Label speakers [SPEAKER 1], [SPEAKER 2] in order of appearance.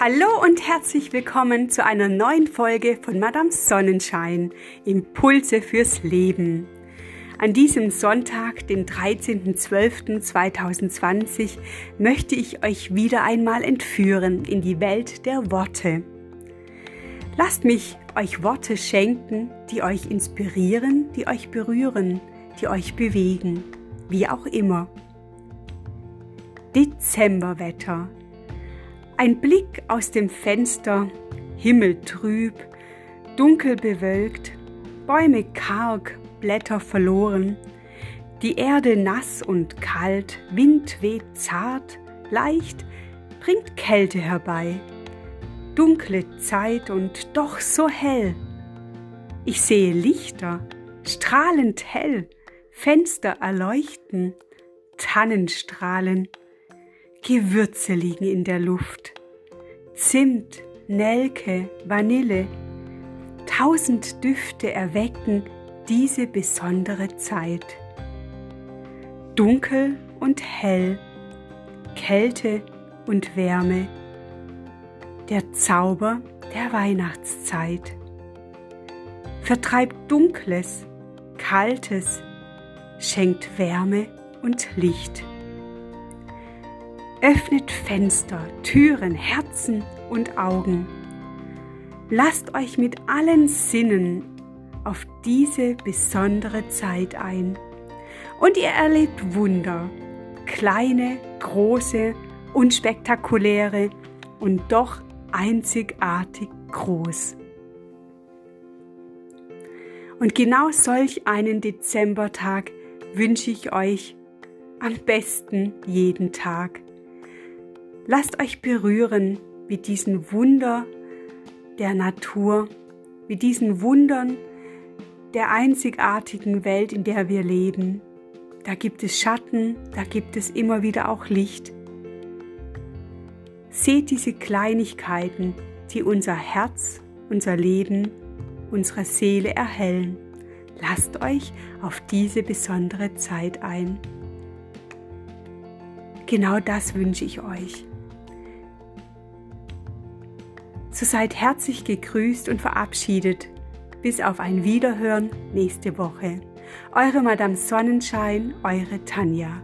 [SPEAKER 1] Hallo und herzlich willkommen zu einer neuen Folge von Madame Sonnenschein, Impulse fürs Leben. An diesem Sonntag, den 13.12.2020, möchte ich euch wieder einmal entführen in die Welt der Worte. Lasst mich euch Worte schenken, die euch inspirieren, die euch berühren, die euch bewegen, wie auch immer. Dezemberwetter ein Blick aus dem Fenster, Himmel trüb, dunkel bewölkt, Bäume karg, Blätter verloren, die Erde nass und kalt, Wind weht zart, leicht, bringt Kälte herbei. Dunkle Zeit und doch so hell. Ich sehe Lichter, strahlend hell, Fenster erleuchten, Tannenstrahlen, Gewürze liegen in der Luft. Zimt, Nelke, Vanille. Tausend Düfte erwecken diese besondere Zeit. Dunkel und hell, Kälte und Wärme. Der Zauber der Weihnachtszeit. Vertreibt Dunkles, Kaltes, schenkt Wärme und Licht. Öffnet Fenster, Türen, Herzen und Augen. Lasst euch mit allen Sinnen auf diese besondere Zeit ein. Und ihr erlebt Wunder, kleine, große, unspektakuläre und doch einzigartig groß. Und genau solch einen Dezembertag wünsche ich euch am besten jeden Tag. Lasst euch berühren mit diesen Wunder der Natur, mit diesen Wundern der einzigartigen Welt, in der wir leben. Da gibt es Schatten, da gibt es immer wieder auch Licht. Seht diese Kleinigkeiten, die unser Herz, unser Leben, unsere Seele erhellen. Lasst euch auf diese besondere Zeit ein. Genau das wünsche ich euch. So seid herzlich gegrüßt und verabschiedet. Bis auf ein Wiederhören nächste Woche. Eure Madame Sonnenschein, eure Tanja.